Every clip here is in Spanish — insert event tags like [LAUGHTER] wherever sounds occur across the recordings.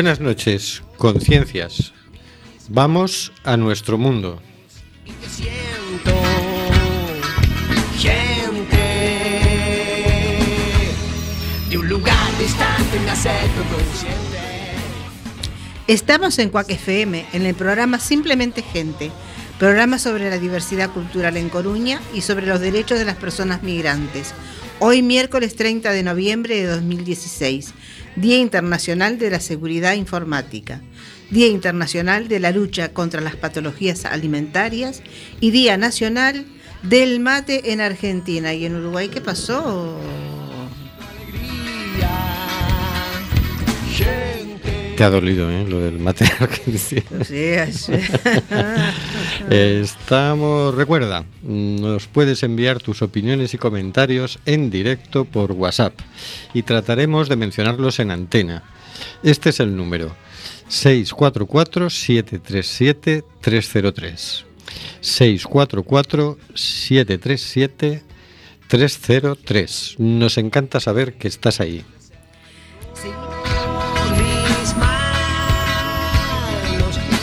Buenas noches, conciencias. Vamos a nuestro mundo. Siento gente de un lugar distante, una sed consciente. Estamos en Cuac FM, en el programa Simplemente Gente, programa sobre la diversidad cultural en Coruña y sobre los derechos de las personas migrantes. Hoy miércoles 30 de noviembre de 2016, Día Internacional de la Seguridad Informática, Día Internacional de la Lucha contra las Patologías Alimentarias y Día Nacional del Mate en Argentina. ¿Y en Uruguay qué pasó? Te ha dolido, ¿eh? Lo del material que decía. Sí, sí. [LAUGHS] Estamos, recuerda, nos puedes enviar tus opiniones y comentarios en directo por WhatsApp y trataremos de mencionarlos en antena. Este es el número 644-737-303. 644-737-303. Nos encanta saber que estás ahí.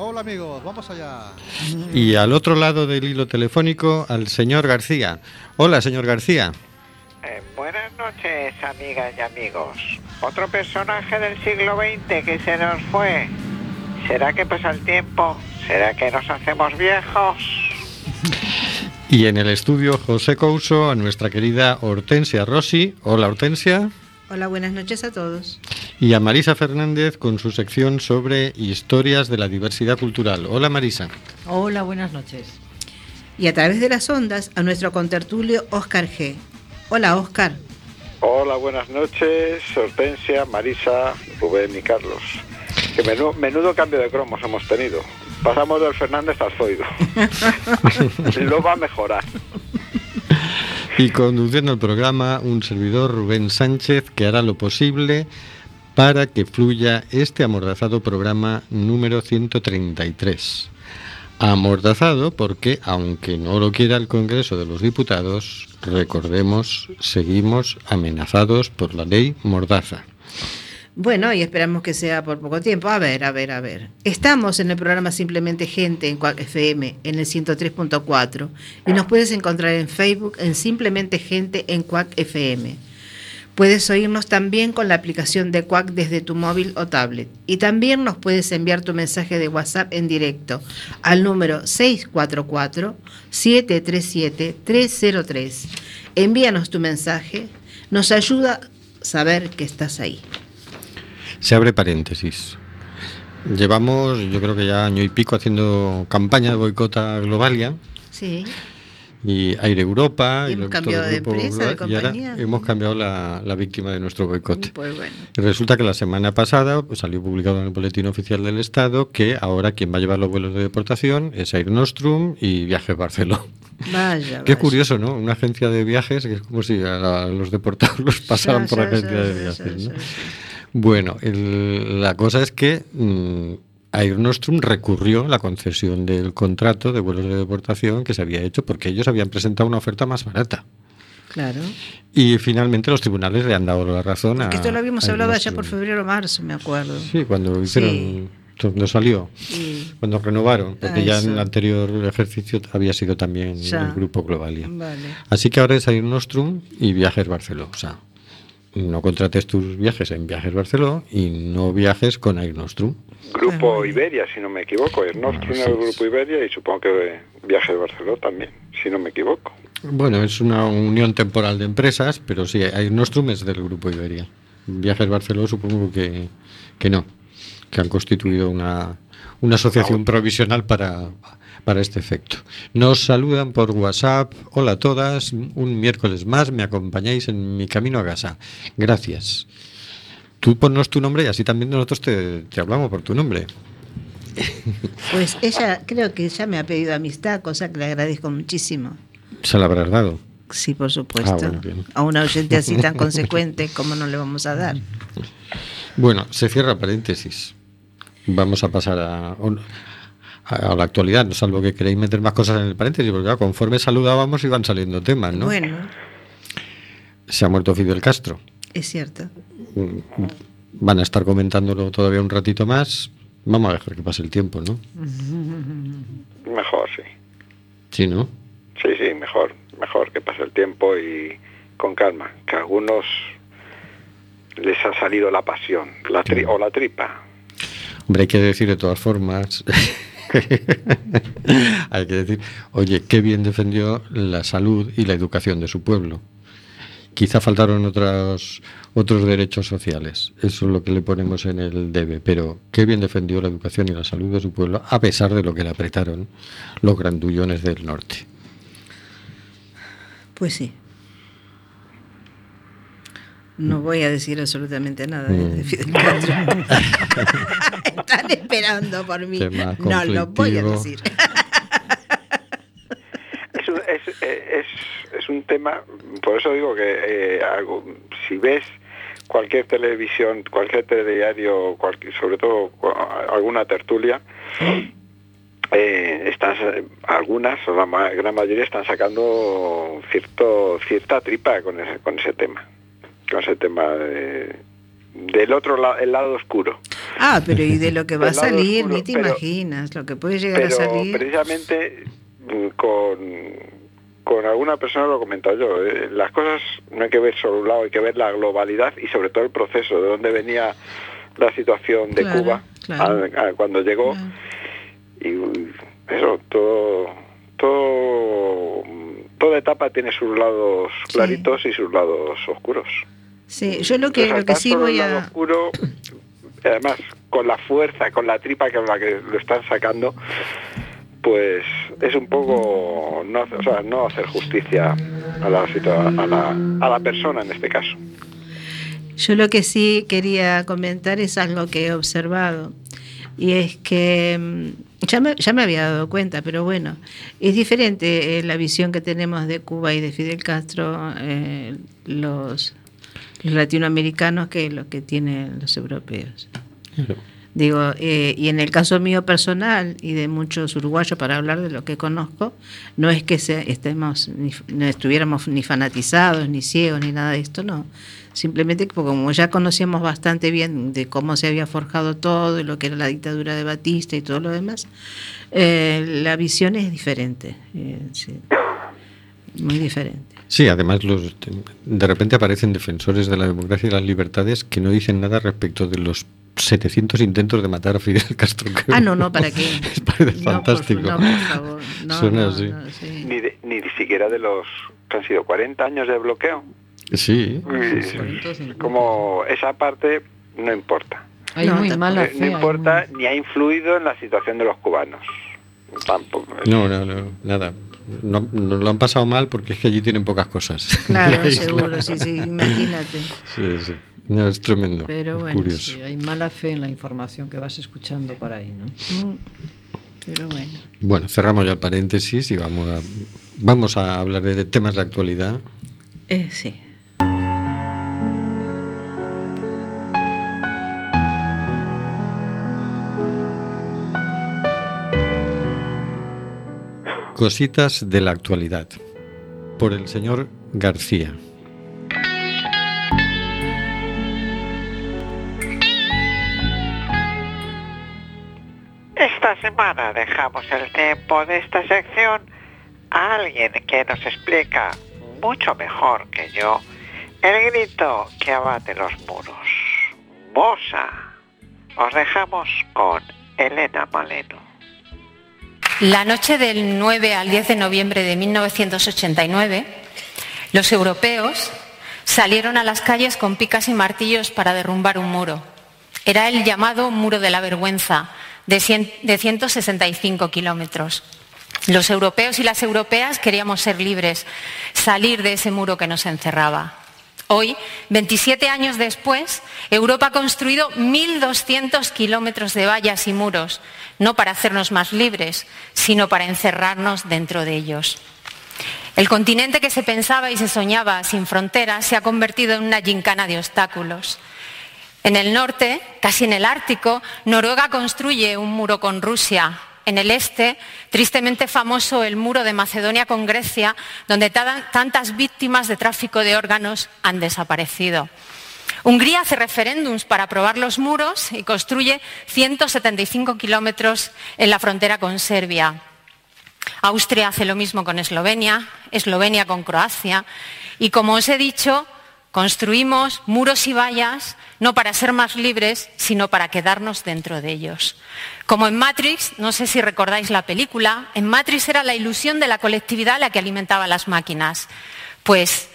Hola amigos, vamos allá. Y al otro lado del hilo telefónico, al señor García. Hola, señor García. Eh, buenas noches, amigas y amigos. Otro personaje del siglo XX que se nos fue. ¿Será que pasa el tiempo? ¿Será que nos hacemos viejos? [LAUGHS] Y en el estudio José Couso, a nuestra querida Hortensia Rossi. Hola, Hortensia. Hola, buenas noches a todos. Y a Marisa Fernández con su sección sobre historias de la diversidad cultural. Hola, Marisa. Hola, buenas noches. Y a través de las ondas a nuestro contertulio Oscar G. Hola, Oscar. Hola, buenas noches, Hortensia, Marisa, Rubén y Carlos. Que menú- menudo cambio de cromos hemos tenido. Pasamos del Fernández al Zoido. [LAUGHS] Lo va a mejorar. Y conduciendo el programa, un servidor Rubén Sánchez que hará lo posible para que fluya este amordazado programa número 133. Amordazado porque, aunque no lo quiera el Congreso de los Diputados, recordemos, seguimos amenazados por la ley Mordaza. Bueno, y esperamos que sea por poco tiempo. A ver, a ver, a ver. Estamos en el programa Simplemente Gente en FM, en el 103.4, y nos puedes encontrar en Facebook en Simplemente Gente en Cuac FM. Puedes oírnos también con la aplicación de Quack desde tu móvil o tablet. Y también nos puedes enviar tu mensaje de WhatsApp en directo al número 644-737-303. Envíanos tu mensaje, nos ayuda a saber que estás ahí. Se abre paréntesis. Llevamos, yo creo que ya año y pico haciendo campaña de boicot a Globalia Sí. Y Aire Europa. Y hemos cambiado de empresa, de Global, y ahora compañía. hemos cambiado la, la víctima de nuestro boicot. Pues bueno. Y resulta que la semana pasada pues, salió publicado en el Boletín Oficial del Estado que ahora quien va a llevar los vuelos de deportación es Air Nostrum y Viajes Barceló. Vaya. Qué vaya. curioso, ¿no? Una agencia de viajes que es como si a los deportados los pasaran Sí, por sí, agencia sí, de viajes, ¿no? Bueno, el- la cosa es que mm, Air Nostrum recurrió la concesión del contrato de vuelos de deportación que se había hecho porque ellos habían presentado una oferta más barata. Claro. Y finalmente los tribunales le han dado la razón a. Que esto lo habíamos hablado allá Nostrum. por febrero o marzo, me acuerdo. Sí, cuando hicieron. Sí. Cuando salió. Cuando renovaron, porque Ah, ya en el anterior ejercicio había sido también Ya. el grupo Globalia. Vale. Así que ahora es Air Nostrum y Viajes Barceló. No contrates tus viajes en Viajes Barceló y no viajes con Air Nostrum. Grupo Iberia, si no me equivoco. Nostrum Ah, es sí, el Grupo Iberia y supongo que Viajes Barceló también, si no me equivoco. Bueno, es una unión temporal de empresas, pero sí, Air Nostrum es del grupo Iberia. Viajes Barceló supongo que, que no, que han constituido una, una asociación provisional para, para este efecto. Nos saludan por WhatsApp. Hola a todas, un miércoles más me acompañáis en mi camino a casa. Gracias. Tú ponnos tu nombre y así también nosotros te, te hablamos por tu nombre. [LAUGHS] Pues ella creo que ya me ha pedido amistad, cosa que le agradezco muchísimo. Se la habrás dado. Sí, por supuesto. Ah, bueno, a una oyente así tan [LAUGHS] consecuente, ¿cómo no le vamos a dar? Bueno, se cierra paréntesis. Vamos a pasar a, a la actualidad, no salvo que queréis meter más cosas en el paréntesis, porque claro, conforme saludábamos iban saliendo temas, ¿no? Bueno, Se ha muerto Fidel Castro. es cierto. Van a estar comentándolo todavía un ratito más. Vamos a dejar que pase el tiempo, ¿no? [LAUGHS] Mejor, sí. Sí, ¿no? Sí, sí, mejor. Mejor que pase el tiempo y con calma. Que a algunos les ha salido la pasión la tri- o la tripa. Hombre, hay que decir de todas formas. [LAUGHS] hay que decir, oye, qué bien defendió la salud y la educación de su pueblo. Quizá faltaron otros, otros derechos sociales, eso es lo que le ponemos en el debe, pero qué bien defendió la educación y la salud de su pueblo, a pesar de lo que le apretaron los grandullones del norte. Pues sí. No voy a decir absolutamente nada Mm. de Fidel Castro. [LAUGHS] Están esperando por mí. No lo voy a decir. Es un, es, es, es un tema, por eso digo que eh, algo- si ves cualquier televisión, cualquier telediario, cualquier, sobre todo alguna tertulia, eh, están, sa- algunas, o la ma- gran mayoría, están sacando cierto cierta tripa con ese, con ese tema, con ese tema de- del otro lado, el lado oscuro. Ah, pero y de lo que [LAUGHS] va a salir, oscuro, ni te pero- imaginas, lo que puede llegar a salir. precisamente mm, con, con alguna persona lo he comentado yo eh, las cosas no hay que ver solo un lado hay que ver la globalidad y sobre todo el proceso de dónde venía la situación de Claro, Cuba claro. a- a cuando llegó Claro. y uy, eso todo todo toda etapa tiene sus lados Sí. claritos y sus lados oscuros Sí, yo lo que, lo que sí voy a... oscuro, además, con la fuerza, con la tripa con la que lo están sacando, pues es un poco no, o sea, no hacer justicia a la, a, la, a la persona en este caso. Yo lo que sí quería comentar es algo que he observado. Y es que mm, ya me, ya me había dado cuenta, pero bueno, es diferente eh, la visión que tenemos de Cuba y de Fidel Castro, eh, los, los latinoamericanos, que lo que tienen los europeos. Digo, eh, y en el caso mío personal y de muchos uruguayos, para hablar de lo que conozco, no es que se, estemos ni- no estuviéramos ni fanatizados, ni ciegos, ni nada de esto, no. Simplemente que como ya conocíamos bastante bien de cómo se había forjado todo, y lo que era la dictadura de Batista y todo lo demás, eh, la visión es diferente. eh, sí. muy diferente. Sí, además los, de repente aparecen defensores de la democracia y las libertades que no dicen nada respecto de los 700 intentos de matar a Fidel Castro. que Ah, no, no, ¿para [LAUGHS] qué? Parece No, por- fantástico. no, por favor. No, Suena no, así. no, sí. Ni, de- ni siquiera de los que han sido 40 años de bloqueo. Sí, Y Como esa parte no importa. Hay No, muy mala Eh, fe. no hay importa muy- ni ha influido en la situación de los cubanos. Tampoco. no, no, no, nada. No, no lo han pasado mal porque es que allí tienen pocas cosas. Claro, [LAUGHS] [LAUGHS] seguro, sí, sí, imagínate. Sí, sí. No, es tremendo. Pero bueno, curioso. Sí, hay mala fe en la información que vas escuchando por ahí, ¿no? Mm, Pero bueno. Bueno, cerramos ya el paréntesis y vamos a, vamos a hablar de temas de actualidad. Eh, sí. Cositas de la actualidad. Por el señor García. Esta semana dejamos el tiempo de esta sección a alguien que nos explica mucho mejor que yo el grito que abate los muros. Mosa. Os dejamos con Elena Maleno. La noche del 9 al 10 de noviembre de 1989, los europeos salieron a las calles con picas y martillos para derrumbar un muro. Era el llamado Muro de la Vergüenza, de, cien- de 165 kilómetros. Los europeos y las europeas queríamos ser libres, salir de ese muro que nos encerraba. Hoy, 27 años después, Europa ha construido 1.200 kilómetros de vallas y muros, no para hacernos más libres, sino para encerrarnos dentro de ellos. El continente que se pensaba y se soñaba sin fronteras se ha convertido en una gincana de obstáculos. En el norte, casi en el Ártico, Noruega construye un muro con Rusia, en el este, tristemente famoso el muro de Macedonia con Grecia, donde tantas víctimas de tráfico de órganos han desaparecido. Hungría hace referéndums para aprobar los muros y construye 175 kilómetros en la frontera con Serbia. Austria hace lo mismo con Eslovenia, Eslovenia con Croacia y, como os he dicho, construimos muros y vallas no para ser más libres, sino para quedarnos dentro de ellos. Como en Matrix, no sé si recordáis la película, en Matrix era la ilusión de la colectividad la que alimentaba las máquinas. Pues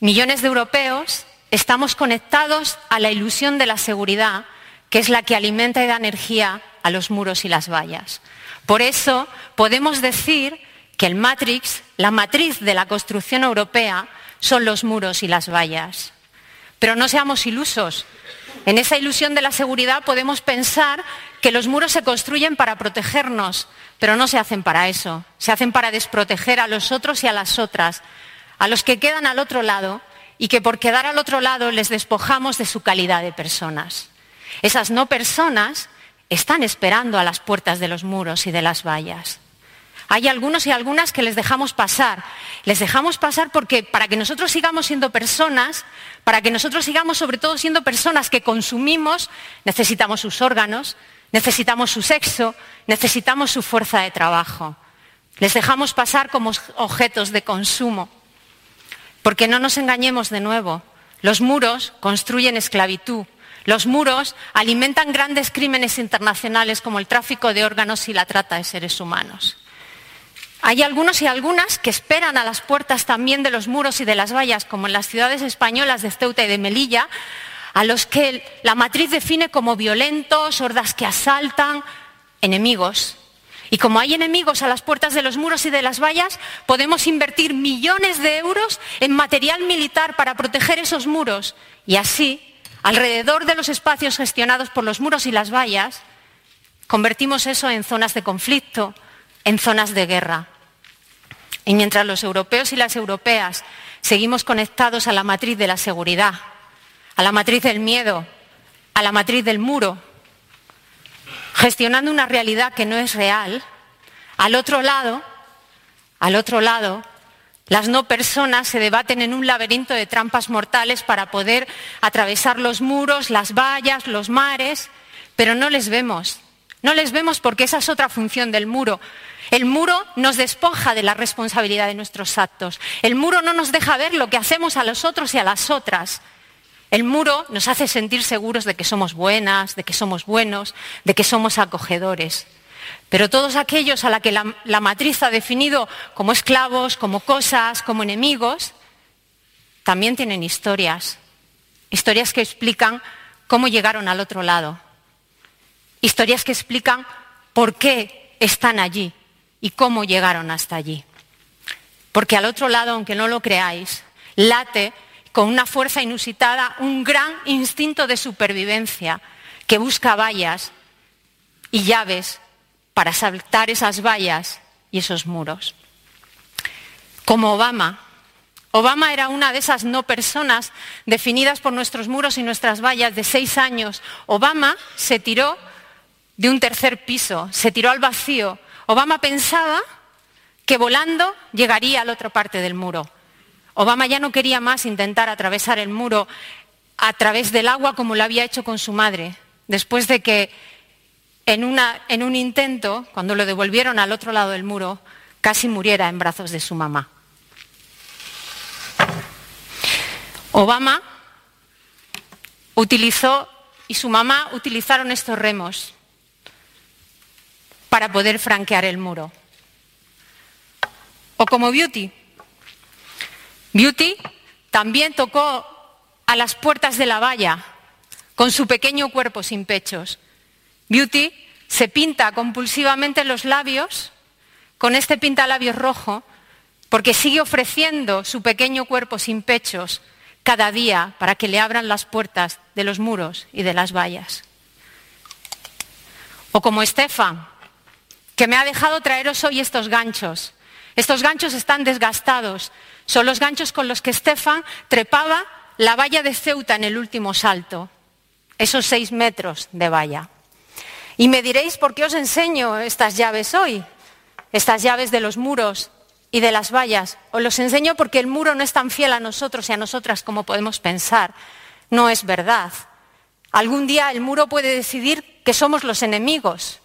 millones de europeos estamos conectados a la ilusión de la seguridad, que es la que alimenta y da energía a los muros y las vallas. Por eso podemos decir que el Matrix, la matriz de la construcción europea, son los muros y las vallas. Pero no seamos ilusos. En esa ilusión de la seguridad podemos pensar que los muros se construyen para protegernos, pero no se hacen para eso. Se hacen para desproteger a los otros y a las otras, a los que quedan al otro lado y que por quedar al otro lado les despojamos de su calidad de personas. Esas no personas están esperando a las puertas de los muros y de las vallas. Hay algunos y algunas que les dejamos pasar. Les dejamos pasar porque para que nosotros sigamos siendo personas, para que nosotros sigamos sobre todo siendo personas que consumimos, necesitamos sus órganos, necesitamos su sexo, necesitamos su fuerza de trabajo. Les dejamos pasar como objetos de consumo. Porque no nos engañemos de nuevo, los muros construyen esclavitud, los muros alimentan grandes crímenes internacionales como el tráfico de órganos y la trata de seres humanos. Hay algunos y algunas que esperan a las puertas también de los muros y de las vallas, como en las ciudades españolas de Ceuta y de Melilla, a los que la matriz define como violentos, hordas que asaltan, enemigos. Y como hay enemigos a las puertas de los muros y de las vallas, podemos invertir millones de euros en material militar para proteger esos muros. Y así, alrededor de los espacios gestionados por los muros y las vallas, convertimos eso en zonas de conflicto, en zonas de guerra. Y mientras los europeos y las europeas seguimos conectados a la matriz de la seguridad, a la matriz del miedo, a la matriz del muro, gestionando una realidad que no es real, al otro lado, al otro lado, las no personas se debaten en un laberinto de trampas mortales para poder atravesar los muros, las vallas, los mares, pero no les vemos. No les vemos porque esa es otra función del muro. El muro nos despoja de la responsabilidad de nuestros actos. El muro no nos deja ver lo que hacemos a los otros y a las otras. El muro nos hace sentir seguros de que somos buenas, de que somos buenos, de que somos acogedores. Pero todos aquellos a los que la, la, matriz ha definido como esclavos, como cosas, como enemigos, también tienen historias. Historias que explican cómo llegaron al otro lado. Historias que explican por qué están allí y cómo llegaron hasta allí. Porque al otro lado, aunque no lo creáis, late con una fuerza inusitada un gran instinto de supervivencia que busca vallas y llaves para saltar esas vallas y esos muros. Como Obama. Obama era una de esas no personas definidas por nuestros muros y nuestras vallas de seis años. Obama se tiró de un tercer piso, se tiró al vacío Obama pensaba que volando llegaría a la otra parte del muro. Obama ya no quería más intentar atravesar el muro a través del agua como lo había hecho con su madre, después de que en, en un intento, cuando lo devolvieron al otro lado del muro, casi muriera en brazos de su mamá. Obama utilizó y su mamá utilizaron estos remos para poder franquear el muro. O como Beauty. Beauty también tocó a las puertas de la valla con su pequeño cuerpo sin pechos. Beauty se pinta compulsivamente los labios con este pintalabios rojo porque sigue ofreciendo su pequeño cuerpo sin pechos cada día para que le abran las puertas de los muros y de las vallas. O como Estefan, que me ha dejado traeros hoy estos ganchos. Estos ganchos están desgastados. Son los ganchos con los que Estefan trepaba la valla de Ceuta en el último salto. Esos seis metros de valla. Y me diréis por qué os enseño estas llaves hoy, estas llaves de los muros y de las vallas. Os los enseño porque el muro no es tan fiel a nosotros y a nosotras como podemos pensar. No es verdad. Algún día el muro puede decidir que somos los enemigos.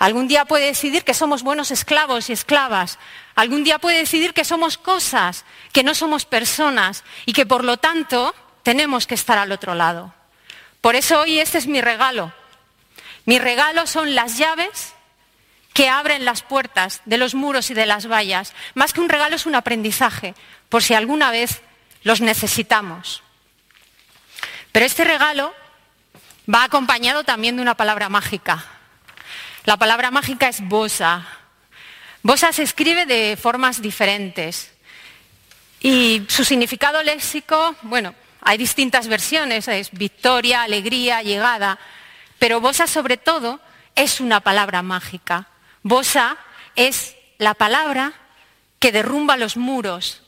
Algún día puede decidir que somos buenos esclavos y esclavas. Algún día puede decidir que somos cosas, que no somos personas y que por lo tanto tenemos que estar al otro lado. Por eso hoy este es mi regalo. Mi regalo son las llaves que abren las puertas de los muros y de las vallas. Más que un regalo es un aprendizaje, por si alguna vez los necesitamos. Pero este regalo va acompañado también de una palabra mágica. La palabra mágica es bosa. Bosa se escribe de formas diferentes. Y su significado léxico, bueno, hay distintas versiones, es victoria, alegría, llegada, pero bosa sobre todo es una palabra mágica. Bosa es la palabra que derrumba los muros,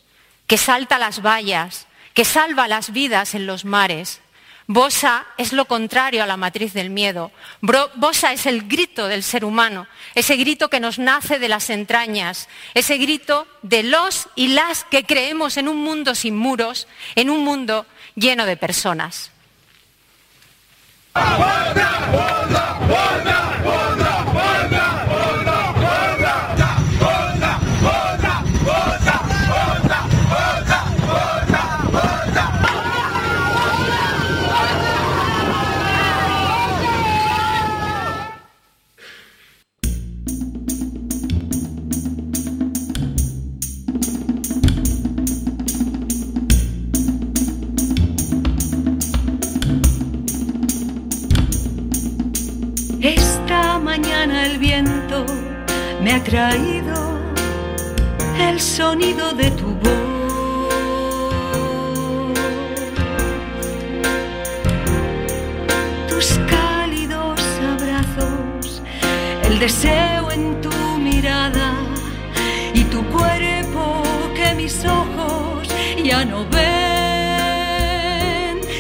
que salta las vallas, que salva las vidas en los mares. Bosa es lo contrario a la matriz del miedo. Bosa es el grito del ser humano, ese grito que nos nace de las entrañas, ese grito de los y las que creemos en un mundo sin muros, en un mundo lleno de personas. Mañana el viento me ha traído el sonido de tu voz. Tus cálidos abrazos, el deseo en tu mirada y tu cuerpo que mis ojos ya no ven,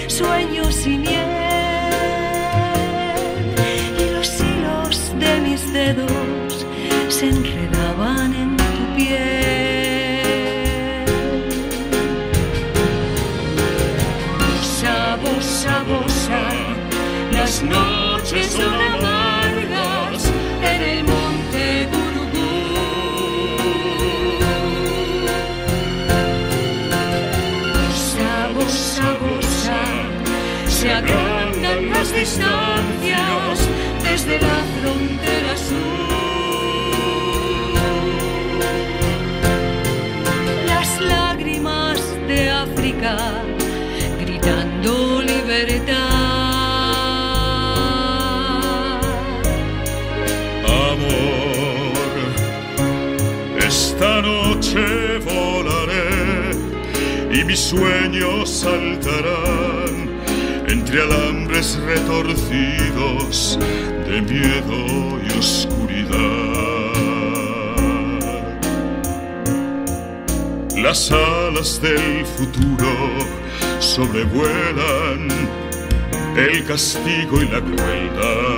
sueños sin se enredaban en tu piel. Bosa, bosa, las noches son amargas en el monte Gurugú. Bosa, bosa, bosa, se agrandan las distancias desde la esta noche volaré y mis sueños saltarán entre alambres retorcidos de miedo y oscuridad. Las alas del futuro sobrevuelan el castigo y la crueldad.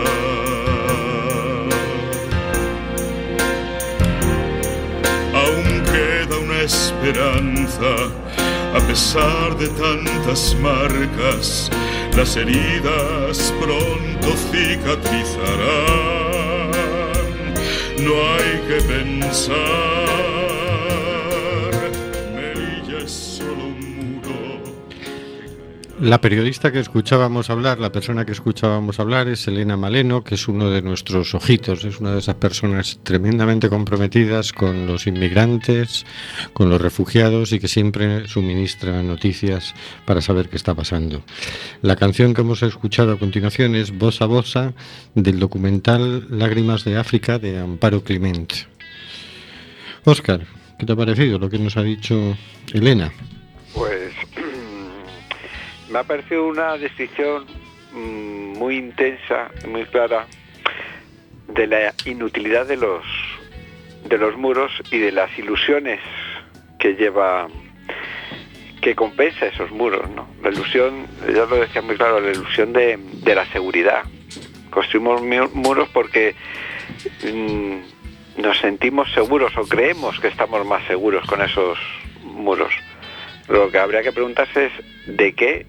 Esperanza a pesar de tantas marcas las heridas pronto cicatrizarán. No hay que pensar La periodista que escuchábamos hablar, la persona que escuchábamos hablar es Elena Maleno, que es uno de nuestros ojitos, es una de esas personas tremendamente comprometidas con los inmigrantes, con los refugiados y que siempre suministra noticias para saber qué está pasando. La canción que hemos escuchado a continuación es Bosa Bosa del documental Lágrimas de África de Amparo Clement. Óscar, ¿qué te ha parecido lo que nos ha dicho Elena? Pues me ha parecido una descripción mm, muy intensa, muy clara de la inutilidad de los de los muros y de las ilusiones que lleva que compensa esos muros, ¿no? La ilusión, ya lo decía muy claro, la ilusión de, la seguridad. Construimos mu- muros porque mm, nos sentimos seguros o creemos que estamos más seguros con esos muros. Lo que habría que preguntarse es de qué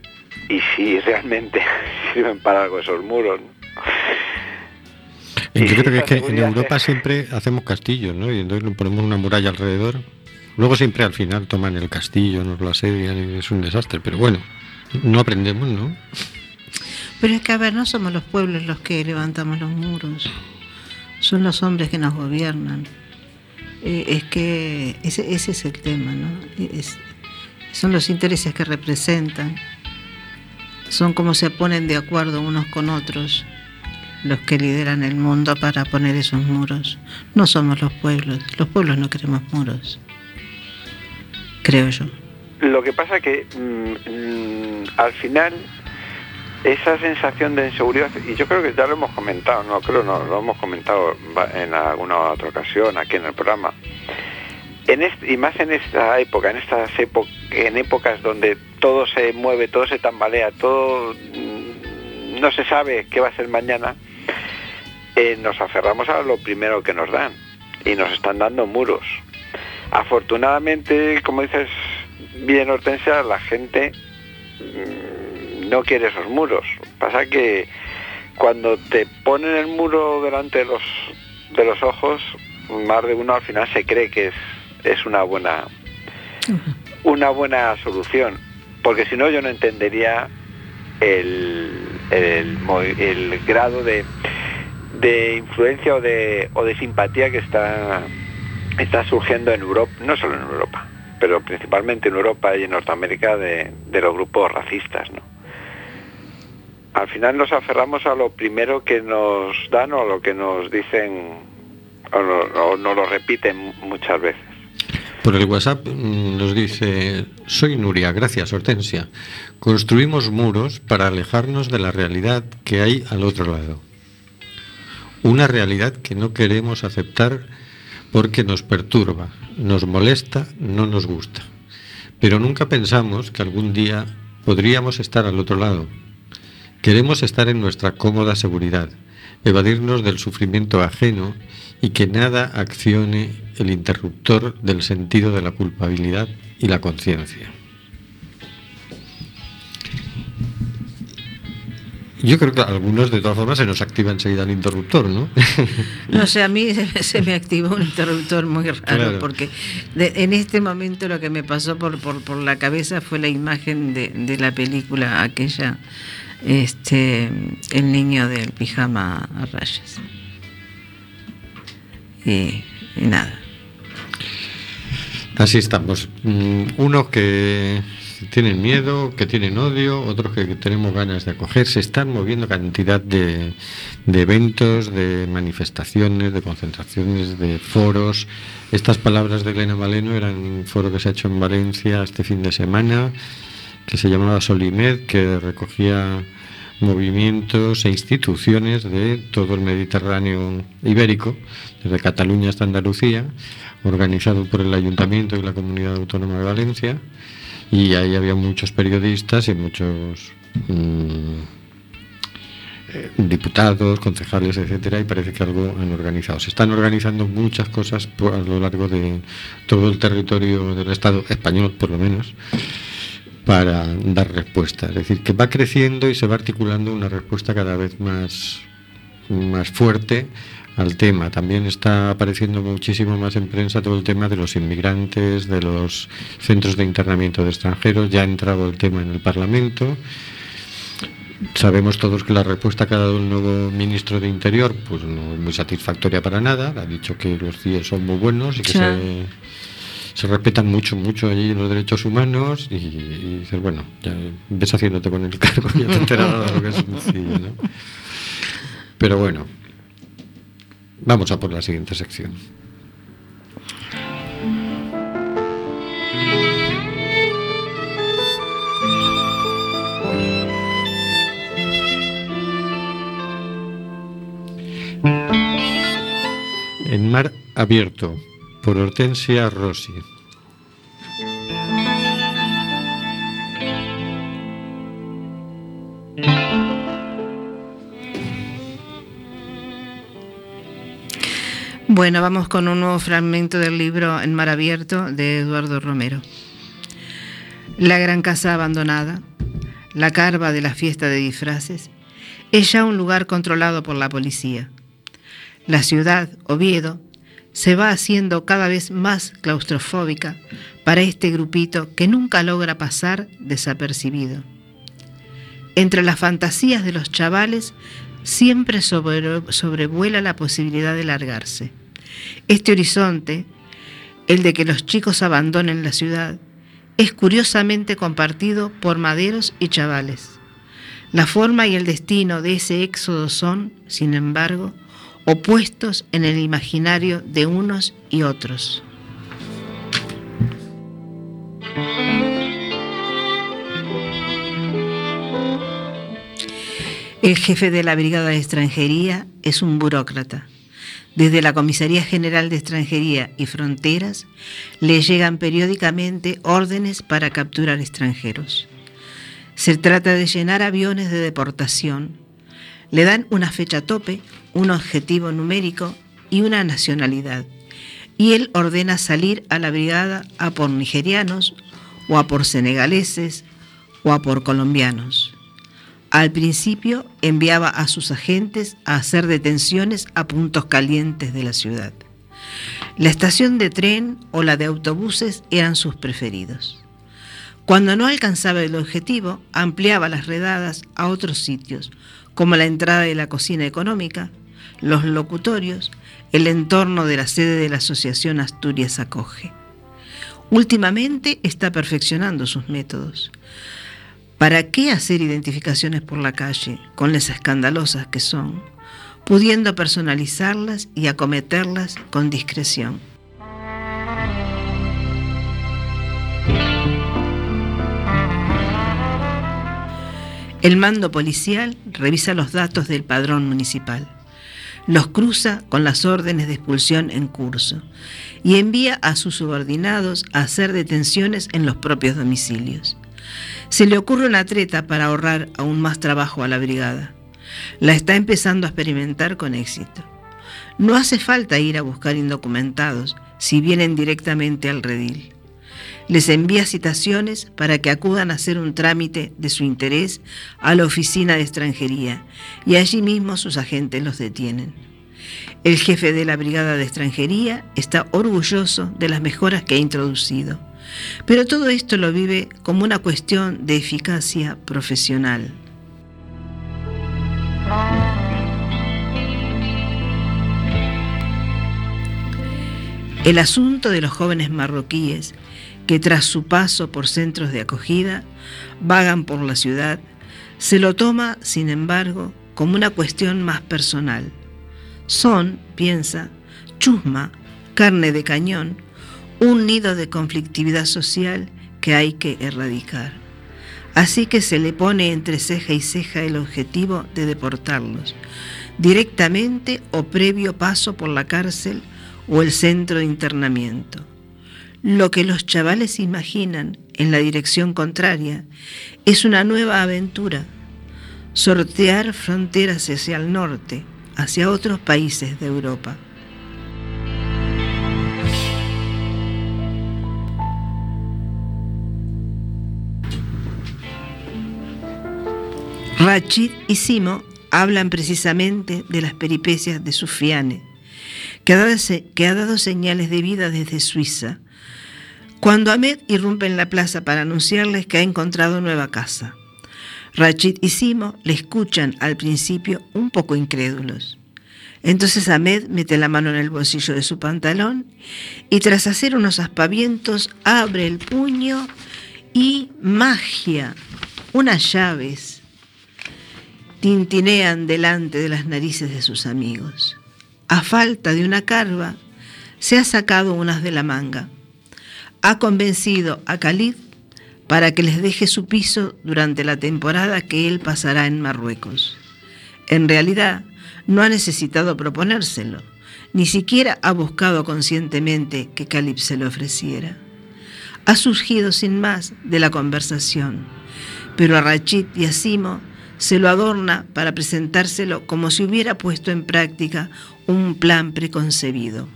y si realmente [LAUGHS] sirven para algo esos muros. ¿no? Yo creo que es que en Europa siempre hacemos castillos, ¿no? Y entonces ponemos una muralla alrededor. Luego siempre al final toman el castillo, nos lo asedian y es un desastre. Pero bueno, no aprendemos, ¿no? Pero es que, a ver, no somos los pueblos los que levantamos los muros. Son los hombres que nos gobiernan. Eh, es que ese, ese es el tema, ¿no? Es- son los intereses que representan. Son como se ponen de acuerdo unos con otros los que lideran el mundo para poner esos muros. No somos los pueblos. Los pueblos no queremos muros. Creo yo. Lo que pasa que mm, mm, al final esa sensación de inseguridad, y yo creo que ya lo hemos comentado, no creo, no, lo hemos comentado en alguna otra ocasión aquí en el programa, en este, y más en esta época, en estas épo- en épocas donde todo se mueve, todo se tambalea, todo mm, no se sabe qué va a ser mañana, eh, nos aferramos a lo primero que nos dan y nos están dando muros. Afortunadamente, como dices bien Hortensia, la gente mm, no quiere esos muros. Pasa que cuando te ponen el muro delante de los de los ojos, más de uno al final se cree que es, es una buena una buena solución, porque si no yo no entendería el, el, grado de, de influencia o de, o de simpatía que está, está surgiendo en Europa, no solo en Europa, pero principalmente en Europa y en Norteamérica de, de los grupos racistas. ¿no? Al final nos aferramos a lo primero que nos dan o a lo que nos dicen o, no- o nos lo repiten muchas veces. Por el WhatsApp mm, nos dice, soy Nuria, gracias Hortensia. Construimos muros para alejarnos de la realidad que hay al otro lado. Una realidad que no queremos aceptar porque nos perturba, nos molesta, no nos gusta. Pero nunca pensamos que algún día podríamos estar al otro lado. Queremos estar en nuestra cómoda seguridad, evadirnos del sufrimiento ajeno y que nada accione el interruptor del sentido de la culpabilidad y la conciencia. Yo creo que a algunos de todas formas se nos activa enseguida el interruptor, ¿no? [LAUGHS] No sé, a mí se, [LAUGHS] se me activó un interruptor muy raro Claro. porque de- en este momento lo que me pasó por, por, por la cabeza fue la imagen de, de la película aquella, este, el niño del pijama a rayas. Y, y nada. Así estamos. Mm, Unos que tienen miedo, que tienen odio, otros que tenemos ganas de acoger. Se están moviendo cantidad de, de eventos, de manifestaciones, de concentraciones, de foros. Estas palabras de Elena Maleno eran un foro que se ha hecho en Valencia este fin de semana, que se llamaba Solimed, que recogía movimientos e instituciones de todo el Mediterráneo ibérico, desde Cataluña hasta Andalucía, organizado por el Ayuntamiento y la Comunidad Autónoma de Valencia, y ahí había muchos periodistas y muchos mm, eh, diputados, concejales, etcétera, y parece que algo han organizado. Se están organizando muchas cosas a lo largo de todo el territorio del Estado español, por lo menos, para dar respuesta. Es decir, que va creciendo y se va articulando una respuesta cada vez más, más fuerte al tema. También está apareciendo muchísimo más en prensa todo el tema de los inmigrantes, de los centros de internamiento de extranjeros. Ya ha entrado el tema en el Parlamento. Sabemos todos que la respuesta que ha dado el nuevo ministro de Interior pues no es muy satisfactoria para nada. Ha dicho que los CIE son muy buenos y que Sí. se, se respetan mucho, mucho allí los derechos humanos y, y dices, bueno, ya ves haciéndote con el cargo ya te enterarás de lo que es sencillo, ¿no? Pero bueno, vamos a por la siguiente sección. En mar abierto por Hortensia Rossi. Bueno, vamos con un nuevo fragmento del libro En mar abierto de Eduardo Romero. La gran casa abandonada, la carva de la fiesta de disfraces, es ya un lugar controlado por la policía. La ciudad, Oviedo, se va haciendo cada vez más claustrofóbica para este grupito que nunca logra pasar desapercibido. Entre las fantasías de los chavales siempre sobre- sobrevuela la posibilidad de largarse. Este horizonte, el de que los chicos abandonen la ciudad, es curiosamente compartido por maderos y chavales. La forma y el destino de ese éxodo son, sin embargo, opuestos en el imaginario de unos y otros. El jefe de la Brigada de Extranjería es un burócrata. Desde la Comisaría General de Extranjería y Fronteras le llegan periódicamente órdenes para capturar extranjeros. Se trata de llenar aviones de deportación. Le dan una fecha tope, un objetivo numérico y una nacionalidad. Y él ordena salir a la brigada a por nigerianos o a por senegaleses o a por colombianos. Al principio enviaba a sus agentes a hacer detenciones a puntos calientes de la ciudad. La estación de tren o la de autobuses eran sus preferidos. Cuando no alcanzaba el objetivo, ampliaba las redadas a otros sitios, como la entrada de la cocina económica, los locutorios, el entorno de la sede de la Asociación Asturias Acoge. Últimamente está perfeccionando sus métodos. ¿Para qué hacer identificaciones por la calle, con las escandalosas que son, pudiendo personalizarlas y acometerlas con discreción? El mando policial revisa los datos del padrón municipal, los cruza con las órdenes de expulsión en curso y envía a sus subordinados a hacer detenciones en los propios domicilios. Se le ocurre una treta para ahorrar aún más trabajo a la brigada. La está empezando a experimentar con éxito. No hace falta ir a buscar indocumentados si vienen directamente al redil. Les envía citaciones para que acudan a hacer un trámite de su interés a la oficina de extranjería y allí mismo sus agentes los detienen. El jefe de la brigada de extranjería está orgulloso de las mejoras que ha introducido, pero todo esto lo vive como una cuestión de eficacia profesional. El asunto de los jóvenes marroquíes que tras su paso por centros de acogida vagan por la ciudad, se lo toma, sin embargo, como una cuestión más personal. Son, piensa, chusma, carne de cañón, un nido de conflictividad social que hay que erradicar. Así que se le pone entre ceja y ceja el objetivo de deportarlos, directamente o previo paso por la cárcel o el centro de internamiento. Lo que los chavales imaginan en la dirección contraria es una nueva aventura, sortear fronteras hacia el norte, hacia otros países de Europa. Rachid y Simo hablan precisamente de las peripecias de Sufiane, que ha, dado, que ha dado señales de vida desde Suiza, cuando Ahmed irrumpe en la plaza para anunciarles que ha encontrado nueva casa. Rachid y Simo le escuchan al principio un poco incrédulos. Entonces Ahmed mete la mano en el bolsillo de su pantalón y tras hacer unos aspavientos abre el puño y magia, unas llaves tintinean delante de las narices de sus amigos. A falta de una carva, se ha sacado unas de la manga. Ha convencido a Khalid para que les deje su piso durante la temporada que él pasará en Marruecos. En realidad, no ha necesitado proponérselo. ni siquiera ha buscado conscientemente que Calip se le ofreciera. Ha surgido sin más de la conversación, pero a Rachid y a Simo se lo adorna para presentárselo como si hubiera puesto en práctica un plan preconcebido.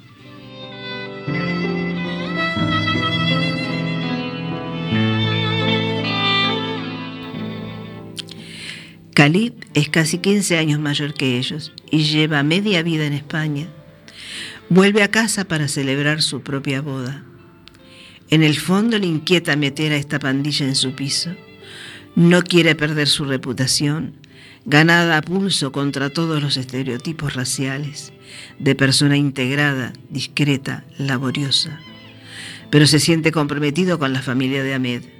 Khalid es casi 15 años mayor que ellos y lleva media vida en España. Vuelve a casa para celebrar su propia boda. En el fondo le inquieta meter a esta pandilla en su piso. No quiere perder su reputación, ganada a pulso contra todos los estereotipos raciales, de persona integrada, discreta, laboriosa. Pero se siente comprometido con la familia de Ahmed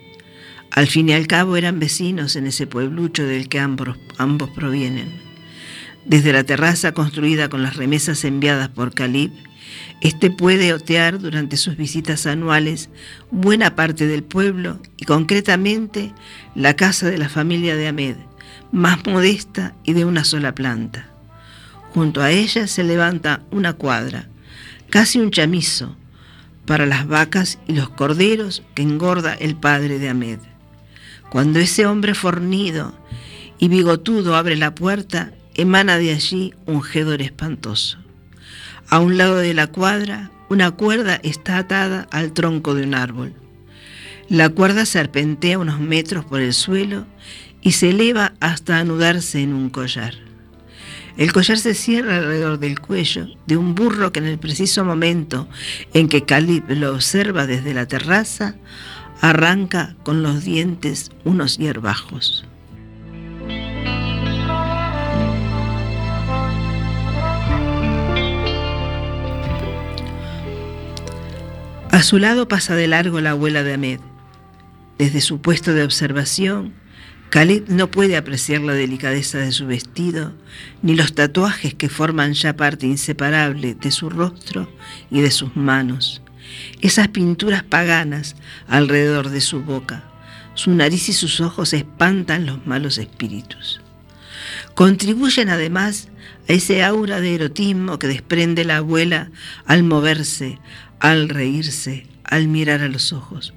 al fin y al cabo eran vecinos en ese pueblucho del que ambos, ambos provienen. Desde la terraza construida con las remesas enviadas por Calib, este puede otear durante sus visitas anuales buena parte del pueblo y concretamente la casa de la familia de Ahmed, más modesta y de una sola planta. Junto a ella se levanta una cuadra, casi un chamizo, para las vacas y los corderos que engorda el padre de Ahmed. Cuando ese hombre fornido y bigotudo abre la puerta, emana de allí un gedor espantoso. A un lado de la cuadra, una cuerda está atada al tronco de un árbol. La cuerda serpentea unos metros por el suelo y se eleva hasta anudarse en un collar. El collar se cierra alrededor del cuello de un burro que en el preciso momento en que Calib lo observa desde la terraza, arranca con los dientes unos hierbajos. A su lado pasa de largo la abuela de Ahmed. Desde su puesto de observación, Khalid no puede apreciar la delicadeza de su vestido, ni los tatuajes que forman ya parte inseparable de su rostro y de sus manos, esas pinturas paganas alrededor de su boca. Su nariz y sus ojos espantan los malos espíritus. Contribuyen además a ese aura de erotismo que desprende la abuela al moverse, al reírse, al mirar a los ojos.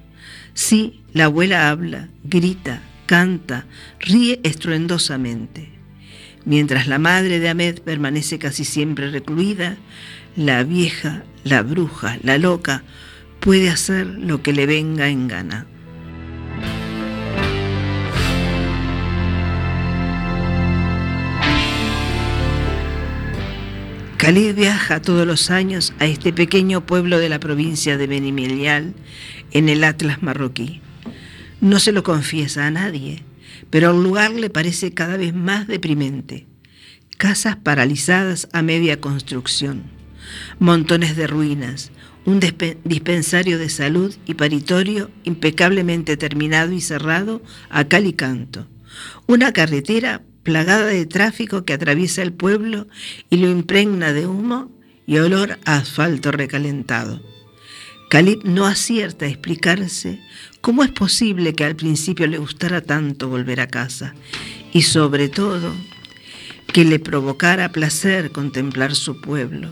Sí, la abuela habla, grita, canta, ríe estruendosamente. Mientras la madre de Ahmed permanece casi siempre recluida, la vieja, la bruja, la loca, puede hacer lo que le venga en gana. Khalid viaja todos los años a este pequeño pueblo de la provincia de Benimelial, en el Atlas marroquí. No se lo confiesa a nadie, pero el lugar le parece cada vez más deprimente. Casas paralizadas a media construcción montones de ruinas, un dispensario de salud y paritorio impecablemente terminado y cerrado a cal y canto, una carretera plagada de tráfico que atraviesa el pueblo y lo impregna de humo y olor a asfalto recalentado. Calip no acierta a explicarse cómo es posible que al principio le gustara tanto volver a casa y sobre todo que le provocara placer contemplar su pueblo.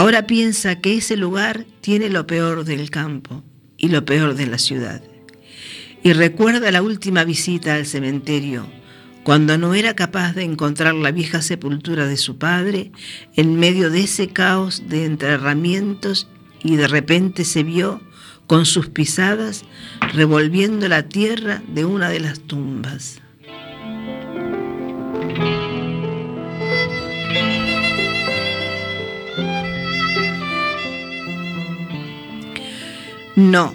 Ahora piensa que ese lugar tiene lo peor del campo y lo peor de la ciudad. Y recuerda la última visita al cementerio, cuando no era capaz de encontrar la vieja sepultura de su padre en medio de ese caos de enterramientos y de repente se vio con sus pisadas revolviendo la tierra de una de las tumbas. No,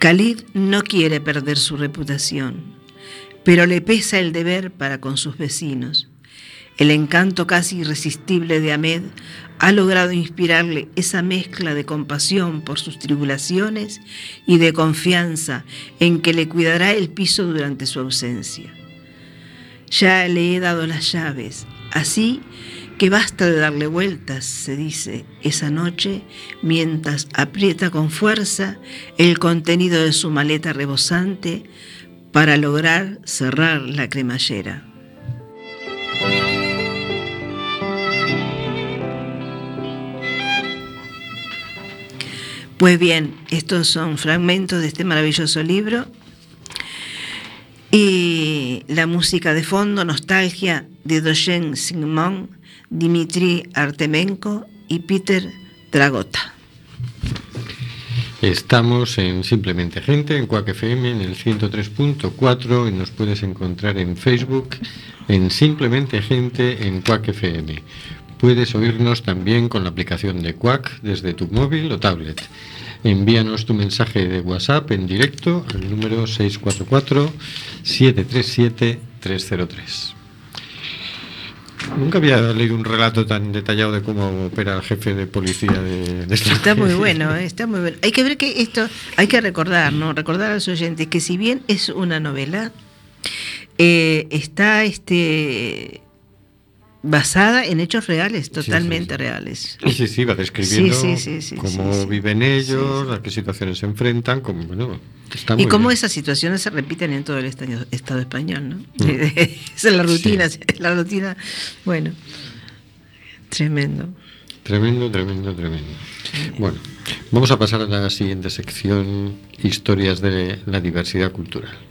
Khalid no quiere perder su reputación, pero le pesa el deber para con sus vecinos. El encanto casi irresistible de Ahmed ha logrado inspirarle esa mezcla de compasión por sus tribulaciones y de confianza en que le cuidará el piso durante su ausencia. Ya le he dado las llaves, así que basta de darle vueltas, se dice, esa noche, mientras aprieta con fuerza el contenido de su maleta rebosante para lograr cerrar la cremallera. Pues bien, estos son fragmentos de este maravilloso libro y la música de fondo, Nostalgia, de Dojen Sigmund, Dmitry Artemenko y Peter Dragota. Estamos en Simplemente Gente, en Cuac FM, en el 103.4 y nos puedes encontrar en Facebook en Simplemente Gente en Cuac FM. Puedes oírnos también con la aplicación de Quack desde tu móvil o tablet. Envíanos tu mensaje de WhatsApp en directo al número 644-737-303. Nunca había leído un relato tan detallado de cómo opera el jefe de policía de, de esta- Está muy bueno, ¿eh? está muy bueno. Hay que ver que esto, hay que recordar, ¿no? Recordar a los oyentes que si bien es una novela, eh, está este basada en hechos reales, totalmente reales. Sí, sí, sí, va describiendo Sí, sí, cómo viven ellos, a qué situaciones se enfrentan, cómo, bueno, está Y cómo bien. esas situaciones se repiten en todo el estado, estado español, ¿no? Mm. [LAUGHS] Esa es la rutina, es la rutina, bueno, tremendo. Tremendo, tremendo, tremendo. Bueno, vamos a pasar a la siguiente sección, historias de la diversidad cultural.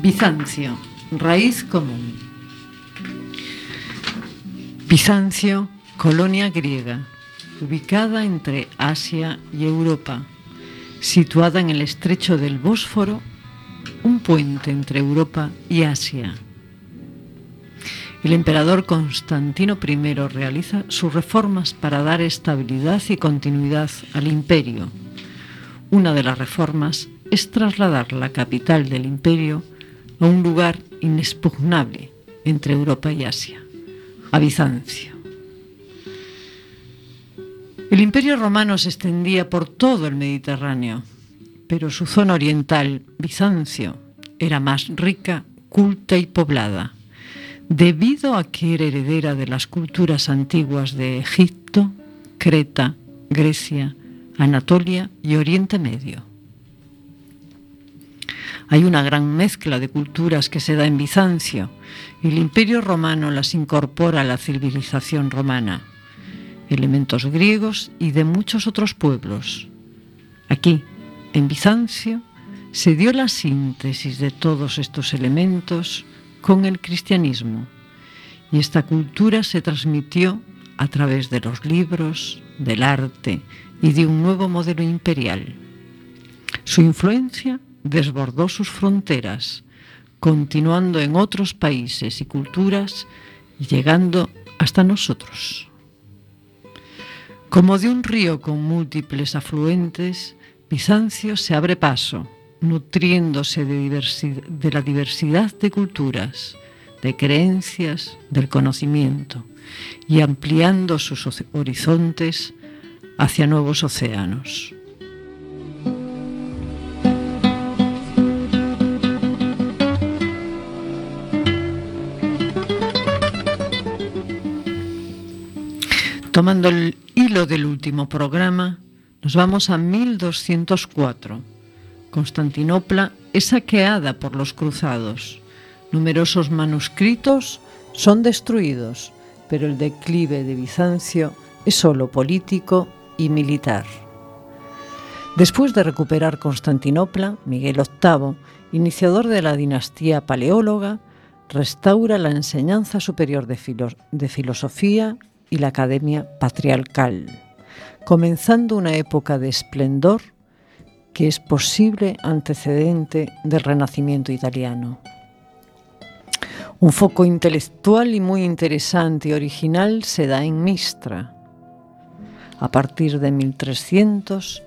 Bizancio, raíz común. Bizancio, colonia griega, ubicada entre Asia y Europa, situada en el estrecho del Bósforo, un puente entre Europa y Asia. El emperador Constantino I realiza sus reformas para dar estabilidad y continuidad al imperio. Una de las reformas es trasladar la capital del imperio a un lugar inexpugnable entre Europa y Asia, a Bizancio. El imperio romano se extendía por todo el Mediterráneo, pero su zona oriental, Bizancio, era más rica, culta y poblada, debido a que era heredera de las culturas antiguas de Egipto, Creta, Grecia, Anatolia y Oriente Medio. Hay una gran mezcla de culturas que se da en Bizancio y el imperio romano las incorpora a la civilización romana, elementos griegos y de muchos otros pueblos. Aquí, en Bizancio, se dio la síntesis de todos estos elementos con el cristianismo y esta cultura se transmitió a través de los libros, del arte y de un nuevo modelo imperial. Su influencia desbordó sus fronteras, continuando en otros países y culturas llegando hasta nosotros. Como de un río con múltiples afluentes, Bizancio se abre paso, nutriéndose de, de la diversidad de culturas, de creencias, del conocimiento, y ampliando sus horizontes hacia nuevos océanos. Tomando el hilo del último programa, nos vamos a 1204. Constantinopla es saqueada por los cruzados. Numerosos manuscritos son destruidos, pero el declive de Bizancio es solo político y militar. Después de recuperar Constantinopla, Miguel VIII, iniciador de la dinastía paleóloga, restaura la enseñanza superior de, de filosofía y la academia patriarcal, comenzando una época de esplendor que es posible antecedente del Renacimiento italiano. Un foco intelectual y muy interesante y original se da en Mistra. A partir de 1300,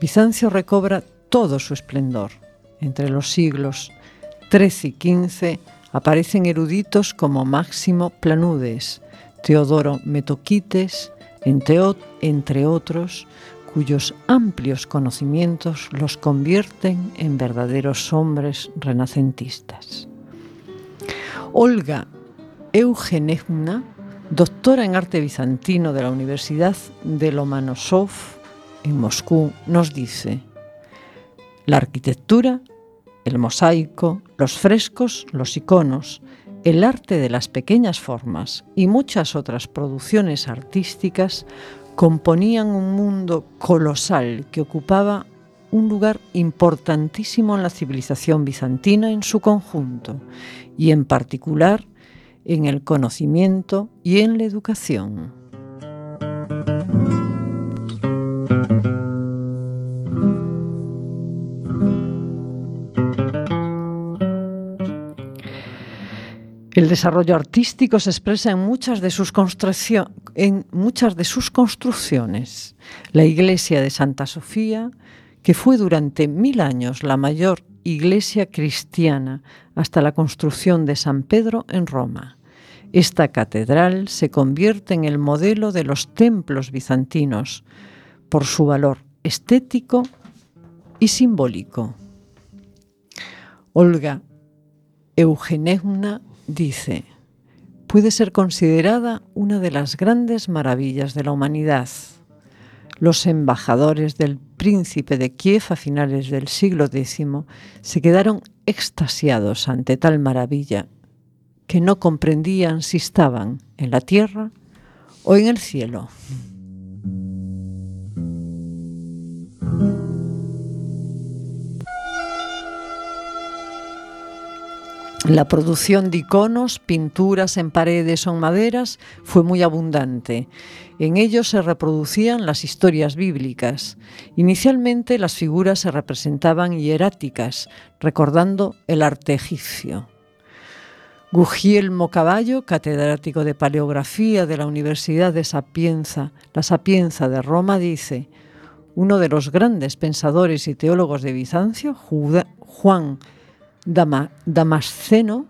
Bizancio recobra todo su esplendor. Entre los siglos XIII y XV aparecen eruditos como Máximo Planudes, Teodoro Metoquites, entre, otros, cuyos amplios conocimientos los convierten en verdaderos hombres renacentistas. Olga Eugenevna, doctora en arte bizantino de la Universidad de Lomonosov en Moscú, nos dice, la arquitectura, el mosaico, los frescos, los iconos, el arte de las pequeñas formas y muchas otras producciones artísticas componían un mundo colosal que ocupaba un lugar importantísimo en la civilización bizantina en su conjunto y en particular en el conocimiento y en la educación. El desarrollo artístico se expresa en muchas, de sus construcciones. La iglesia de Santa Sofía, que fue durante mil años la mayor iglesia cristiana hasta la construcción de San Pedro en Roma. Esta catedral se convierte en el modelo de los templos bizantinos por su valor estético y simbólico. Olga Eugenevna dice, puede ser considerada una de las grandes maravillas de la humanidad. Los embajadores del príncipe de Kiev a finales del siglo X se quedaron extasiados ante tal maravilla que no comprendían si estaban en la tierra o en el cielo. La producción de iconos, pinturas en paredes o en maderas fue muy abundante. En ellos se reproducían las historias bíblicas. Inicialmente las figuras se representaban hieráticas, recordando el arte egipcio. Gugielmo Caballo, catedrático de paleografía de la Universidad de Sapienza, la Sapienza de Roma, dice, uno de los grandes pensadores y teólogos de Bizancio, Juan Damasceno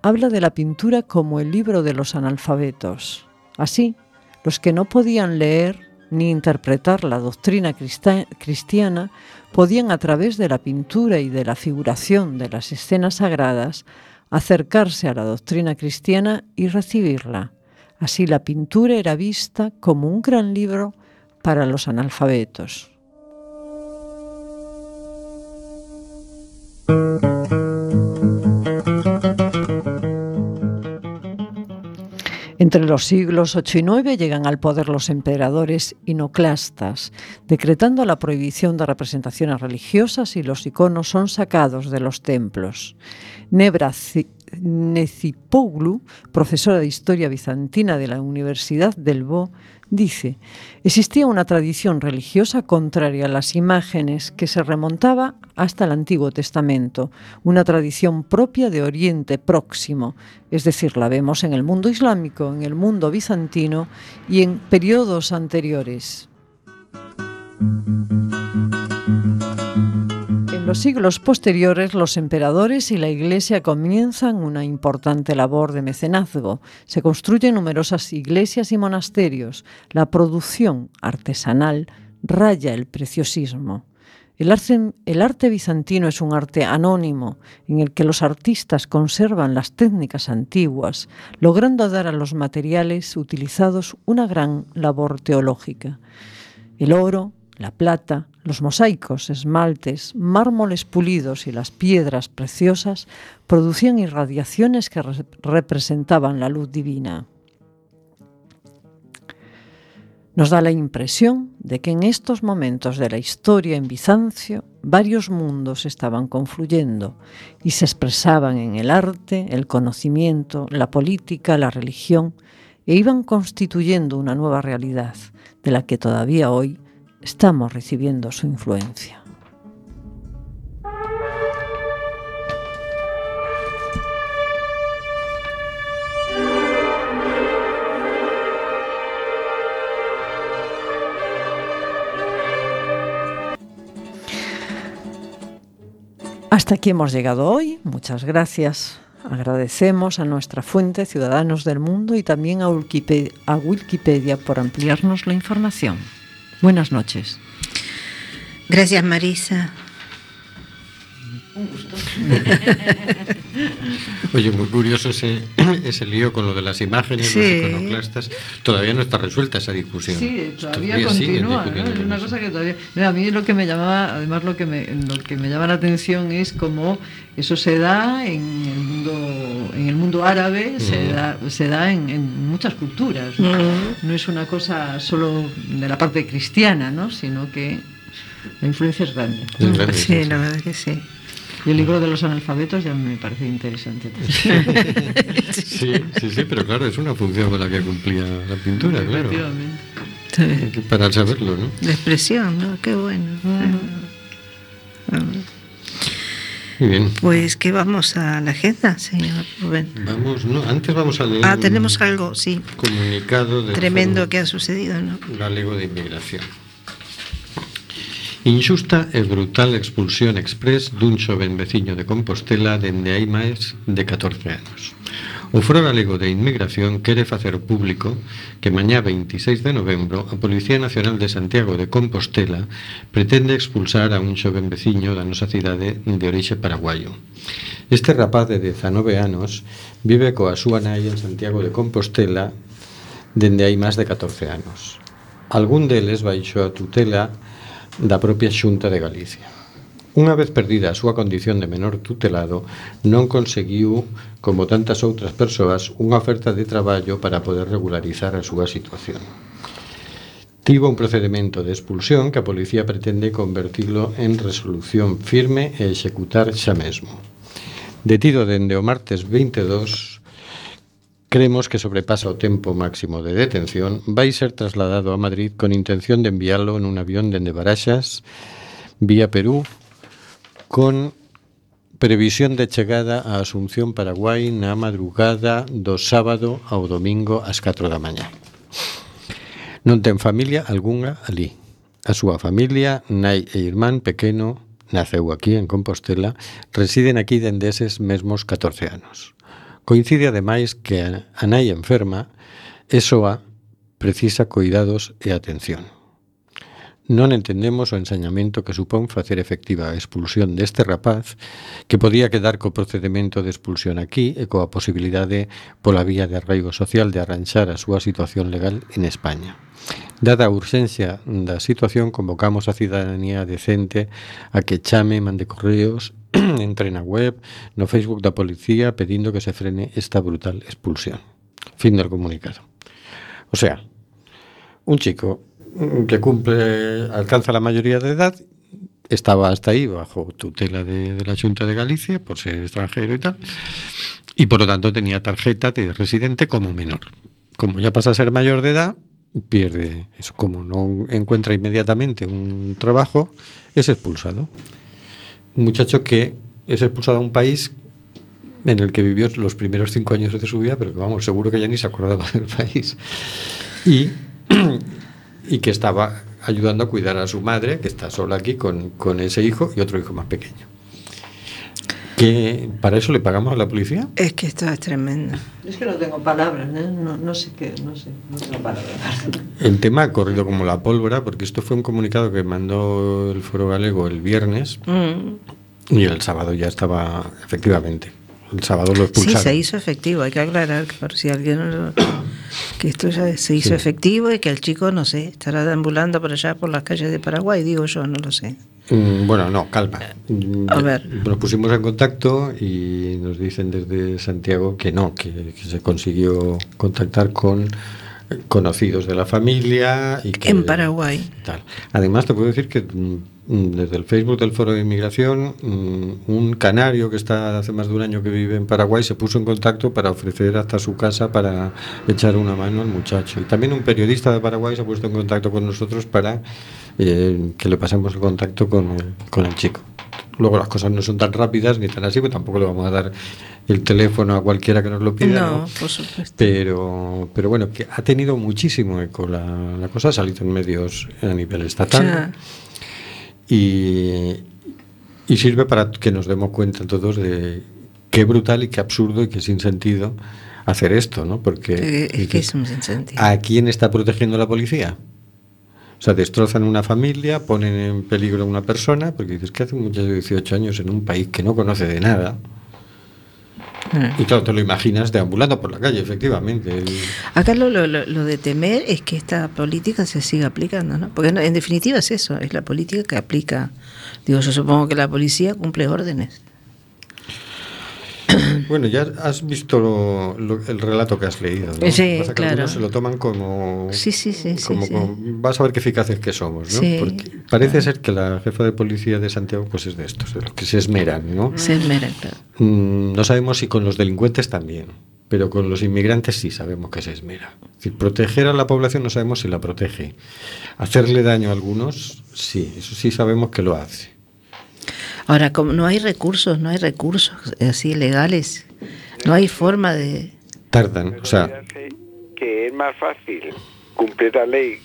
habla de la pintura como el libro de los analfabetos. Así, los que no podían leer ni interpretar la doctrina cristiana podían a través de la pintura y de la figuración de las escenas sagradas acercarse a la doctrina cristiana y recibirla. Así la pintura era vista como un gran libro para los analfabetos. Entre los siglos 8 y 9 llegan al poder los emperadores inoclastas, decretando la prohibición de representaciones religiosas y los iconos son sacados de los templos. Necipoglu, profesora de historia bizantina de la Universidad del Bo, dice, existía una tradición religiosa contraria a las imágenes que se remontaba hasta el Antiguo Testamento, una tradición propia de Oriente Próximo, es decir, la vemos en el mundo islámico, en el mundo bizantino y en periodos anteriores los siglos posteriores, los emperadores y la Iglesia comienzan una importante labor de mecenazgo. Se construyen numerosas iglesias y monasterios. La producción artesanal raya el preciosismo. El arte, el arte, bizantino es un arte anónimo en el que los artistas conservan las técnicas antiguas, logrando dar a los materiales utilizados una gran labor teológica. El oro, la plata, los mosaicos, esmaltes, mármoles pulidos y las piedras preciosas producían irradiaciones que re representaban la luz divina. Nos da la impresión de que en estos momentos de la historia en Bizancio varios mundos estaban confluyendo y se expresaban en el arte, el conocimiento, la política, la religión e iban constituyendo una nueva realidad de la que todavía hoy estamos recibiendo su influencia. Hasta aquí hemos llegado hoy. Muchas gracias. Agradecemos a nuestra fuente Ciudadanos del Mundo y también a Wikipedia, por ampliarnos la información. Buenas noches. Gracias, Marisa. [LAUGHS] Oye, muy curioso ese, [CLEARS THROAT] ese lío con lo de las imágenes, Sí. los iconoclastas. Todavía no está resuelta esa discusión. Sí, todavía continúa. ¿no? Es una cosa que todavía. No, a mí lo que me llamaba, además lo que me, lo que me llama la atención es cómo eso se da en el mundo, en el mundo árabe, se Mm. da, se da en, en muchas culturas. ¿no? Mm. No es una cosa solo de la parte cristiana, ¿no? sino que la influencia es grande. Es grande, sí, Sí, sí. la verdad que sí. Y el libro de los analfabetos ya me parece interesante. Sí, sí, sí, pero claro, es una función con la que cumplía la pintura, claro. Efectivamente. Sí. Para saberlo, ¿no? La expresión, ¿no? Qué bueno. Muy bien. Pues que vamos a la agenda, señor Rubén. Vamos, no, antes vamos a leer Ah, tenemos algo, sí, comunicado tremendo que ha sucedido, ¿no? Galego de Inmigración. Injusta e brutal expulsión express dun xoven veciño de Compostela dende hai máis de 14 anos. O Foro Galego de Inmigración quere facer público que mañá 26 de novembro a Policía Nacional de Santiago de Compostela pretende expulsar a un xoven veciño da nosa cidade de orixe paraguayo. Este rapaz de 19 anos vive coa súa nai en Santiago de Compostela dende hai máis de 14 anos. Algún deles baixo a tutela da propia Xunta de Galicia. Unha vez perdida a súa condición de menor tutelado, non conseguiu, como tantas outras persoas, unha oferta de traballo para poder regularizar a súa situación. Tivo un procedimento de expulsión que a policía pretende convertilo en resolución firme e executar xa mesmo. Detido dende o martes 22, Cremos que sobrepasa o tempo máximo de detención, vai ser trasladado a Madrid con intención de enviálo en un avión dende Baraxas vía Perú con previsión de chegada a Asunción Paraguai na madrugada do sábado ao domingo ás 4 da mañá. Non ten familia algunha ali. A súa familia, nai e irmán pequeno, naceu aquí en Compostela, residen aquí dende eses mesmos 14 anos. Coincide ademais que a nai enferma e soa precisa cuidados e atención. Non entendemos o ensañamento que supón facer efectiva a expulsión deste rapaz que podía quedar co procedimento de expulsión aquí e coa posibilidade pola vía de arraigo social de arranxar a súa situación legal en España. Dada a urxencia da situación, convocamos a cidadanía decente a que chame, mande correos [CLEARS THROAT] entre na web, no Facebook da policía, pedindo que se frene esta brutal expulsión. Fin del comunicado. O sea, un chico mm, que cumple, alcanza la mayoría de edad, estaba hasta ahí bajo tutela de, de la Junta de Galicia por ser extranjero y tal, y por lo tanto tenía tarjeta de residente como menor. Como ya pasa a ser mayor de edad, pierde eso. Como no encuentra inmediatamente un trabajo, es expulsado. Un muchacho que es expulsado a un país en el que vivió los primeros cinco años de su vida, pero que vamos, seguro que ya ni se acordaba del país. Y, y que estaba ayudando a cuidar a su madre, que está sola aquí con, con ese hijo y otro hijo más pequeño. Que para eso le pagamos a la policía. Es que esto es tremendo. Es que no tengo palabras, ¿eh? no, no sé qué, no sé, no tengo palabras. El tema ha corrido como la pólvora, porque esto fue un comunicado que mandó el Foro Galego el viernes Mm. y el sábado ya estaba, efectivamente. El sábado lo Sí, expulsaron. se hizo efectivo, hay que aclarar que por si alguien no lo- que esto ya se hizo Sí. efectivo y que el chico, no sé, estará deambulando por allá por las calles de Paraguay, digo yo, no lo sé. Mm, Bueno, no, calma. A ver. Nos pusimos en contacto y nos dicen desde Santiago que no, que, que se consiguió contactar con conocidos de la familia y que En Paraguay. tal. Además, te puedo decir que mm, desde el Facebook del Foro de Inmigración, mm, un canario que está hace más de un año que vive en Paraguay se puso en contacto para ofrecer hasta su casa para echar una mano al muchacho. Y también un periodista de Paraguay se ha puesto en contacto con nosotros para eh, que le pasemos el contacto con el, con el chico. Luego las cosas no son tan rápidas ni tan así, pues tampoco le vamos a dar el teléfono a cualquiera que nos lo pida. No, ¿no? por supuesto. Pero, pero bueno, que ha tenido muchísimo eco la, la cosa, ha salido en medios a nivel estatal Ya. y, y sirve para que nos demos cuenta todos de qué brutal y qué absurdo y qué sin sentido hacer esto, ¿no? Porque Es que es un sinsentido. ¿a quién está protegiendo la policía? O sea, destrozan una familia, ponen en peligro a una persona, porque dices que hace un muchacho de 18 años en un país que no conoce de nada. Y claro, te lo imaginas deambulando por la calle, efectivamente. Acá lo, lo- lo- de temer es que esta política se siga aplicando, ¿no? Porque en definitiva es eso, es la política que aplica. Digo, yo supongo que la policía cumple órdenes. Bueno, ya has visto lo- lo- el relato que has leído, ¿no? Sí, Pasa que claro. se lo toman como... Sí, sí, sí, sí, como- sí. vas a ver qué eficaces que somos, ¿no? Sí, Porque parece ser que la jefa de policía de Santiago pues es de estos, de los que se esmeran, ¿no? Se esmeran, claro. Mm, no sabemos si con los delincuentes también, pero con los inmigrantes sí sabemos que se esmera. Es decir, proteger a la población no sabemos si la protege. Hacerle daño a algunos, sí, eso sí sabemos que lo hace. Ahora, como no hay recursos, no hay recursos así legales, no hay forma de... Tardan, o sea, que es más fácil cumplir la ley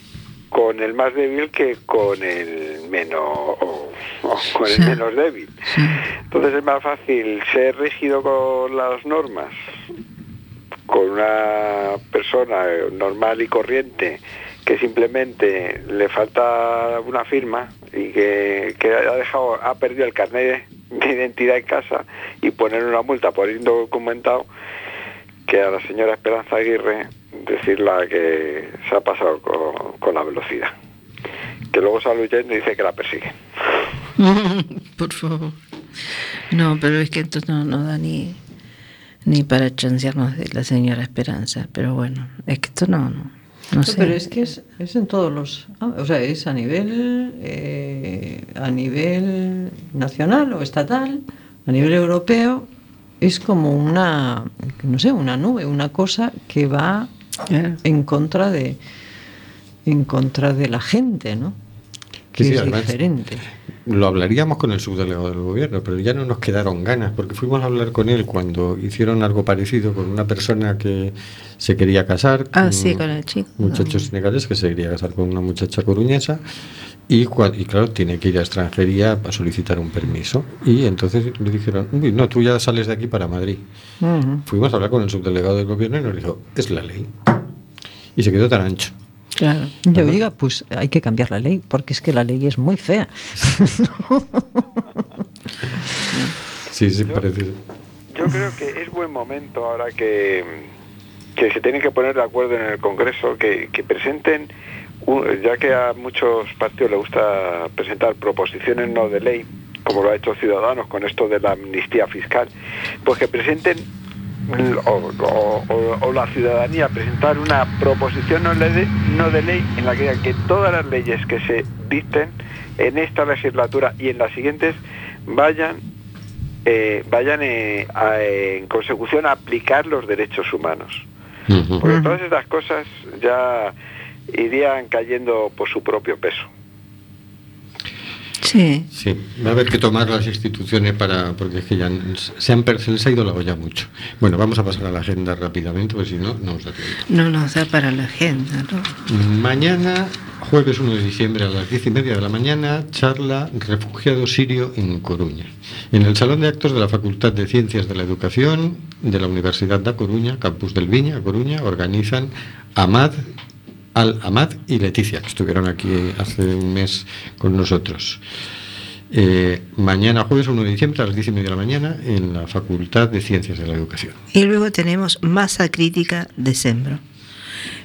con el más débil que con el menos o- o con el Sí. menos débil. Entonces es más fácil ser rígido con las normas con una persona eh, normal y corriente que simplemente le falta una firma y que, que ha dejado ha perdido el carnet de identidad en casa y poner una multa por indocumentado que a la señora Esperanza Aguirre decirla que se ha pasado con, con la velocidad. Que luego sale huyendo y dice que la persigue. [LAUGHS] Por favor. No, pero es que esto no, no da ni, ni para chancearnos de la señora Esperanza. Pero bueno, es que esto no, no, no sé. Pero es que es, es en todos los... o sea, es a nivel, eh, a nivel nacional o estatal, a nivel europeo, es como una, no sé, una nube, una cosa que va en contra de en contra de la gente, ¿no? Que Sí, sí, es además- diferente. Lo hablaríamos con el subdelegado del gobierno, pero ya no nos quedaron ganas, porque fuimos a hablar con él cuando hicieron algo parecido con una persona que se quería casar. Ah, un sí, con el chico. Muchacho senegalés que se quería casar con una muchacha coruñesa. Y, y claro, tiene que ir a extranjería para solicitar un permiso. Y entonces le dijeron, "Uy, no, tú ya sales de aquí para Madrid. Fuimos a hablar con el subdelegado del gobierno y nos dijo, es la ley. Y se quedó tan ancho. Claro. Yo diga, pues hay que cambiar la ley, porque es que la ley es muy fea. [LAUGHS] Sí, sí, parece. Yo creo que es buen momento ahora que, que se tienen que poner de acuerdo en el Congreso, que, que presenten, ya que a muchos partidos les gusta presentar proposiciones no de ley, como lo ha hecho Ciudadanos con esto de la amnistía fiscal, pues que presenten o, o- o- o la ciudadanía presentar una proposición no de, no de ley en la que diga que todas las leyes que se dicten en esta legislatura y en las siguientes vayan eh, vayan eh, a- en consecución a aplicar los derechos humanos. Porque todas estas cosas ya irían cayendo por su propio peso. Sí. Sí, va a haber que tomar las instituciones para, porque es que ya se, han, se les ha ido la olla mucho. Bueno, vamos a pasar a la agenda rápidamente, porque si no, no nos da tiempo. No nos da para la agenda, ¿no? Mañana, jueves 1 de diciembre a las 10 y media de la mañana, charla Refugiado Sirio en Coruña. En el Salón de Actos de la Facultad de Ciencias de la Educación de la Universidad de Coruña, Campus del Viña, Coruña, organizan Amad, Al Amad y Leticia, que estuvieron aquí hace un mes con nosotros. Eh, mañana, jueves 1 de diciembre a las 10 y media de la mañana, en la Facultad de Ciencias de la Educación. Y luego tenemos Masa Crítica de Sembro.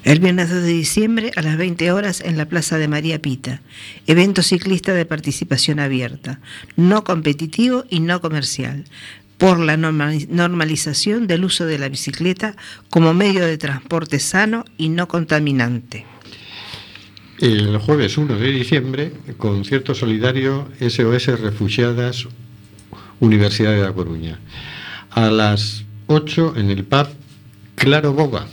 El viernes 2 de diciembre a las 20 horas en la Plaza de María Pita. Evento ciclista de participación abierta, no competitivo y no comercial, por la normali- normalización del uso de la bicicleta como medio de transporte sano y no contaminante. El jueves 1 de diciembre, concierto solidario SOS Refugiadas Universidad de La Coruña. A las 8 en el pub Claro Boga,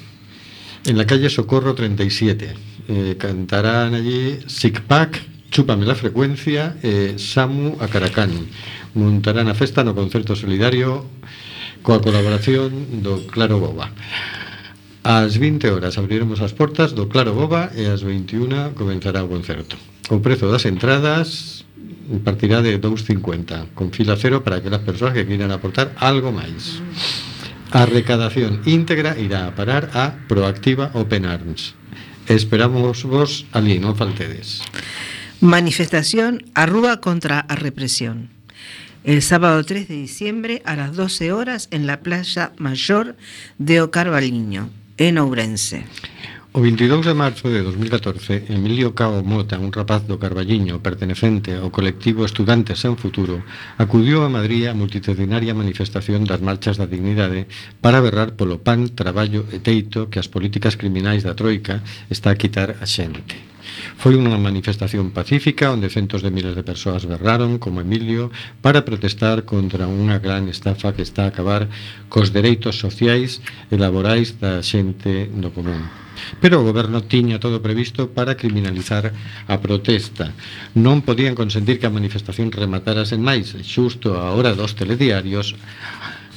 en la calle Socorro 37. Eh, cantarán allí Sick Pack, Chúpame la frecuencia e Samu a Caracán montarán a festa no concerto solidario coa colaboración do Claro Boba. Ás 20 horas abriremos as portas do Claro Boba e ás 21 comenzará o concerto. O prezo das entradas partirá de 2,50 con fila cero para aquelas persoas que queiran aportar algo máis. A recadación íntegra irá a parar a Proactiva Open Arms. Esperamos vos ali, non faltedes. Manifestación Arrúa contra a represión. El sábado 3 de diciembre a las 12 horas en la playa mayor de Ocarvaliño, en Ourense. O 22 de marzo de 2014, Emilio Cao Mota, un rapaz do Carballiño pertenecente ao colectivo Estudantes en Futuro, acudiu a Madrid a multitudinaria manifestación das marchas da dignidade para berrar polo pan, traballo e teito que as políticas criminais da Troika está a quitar a xente. Foi unha manifestación pacífica onde centos de miles de persoas berraron, como Emilio, para protestar contra unha gran estafa que está a acabar cos dereitos sociais e laborais da xente no común. Pero o goberno tiña todo previsto para criminalizar a protesta. Non podían consentir que a manifestación rematara sen máis xusto a hora dos telediarios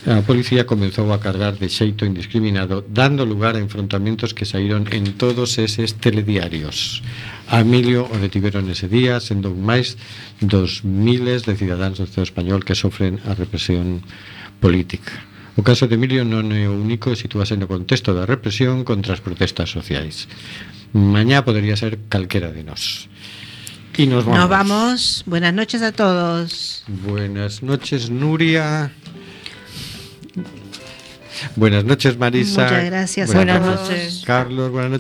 A policía comezou a cargar de xeito indiscriminado, dando lugar a enfrontamentos que saíron en todos eses telediarios. A Emilio o detiveron ese día, sendo un máis dos miles de cidadáns do Estado español que sofren a represión política. O caso de Emilio non é o único e sitúase no contexto da represión contra as protestas sociais. Mañá podería ser calquera de nós. Y nos vamos. Nos vamos. Buenas noches a todos. Buenas noches, Nuria. Buenas noches, Marisa. Muchas gracias Buenas todos. noches. Carlos, buenas noches.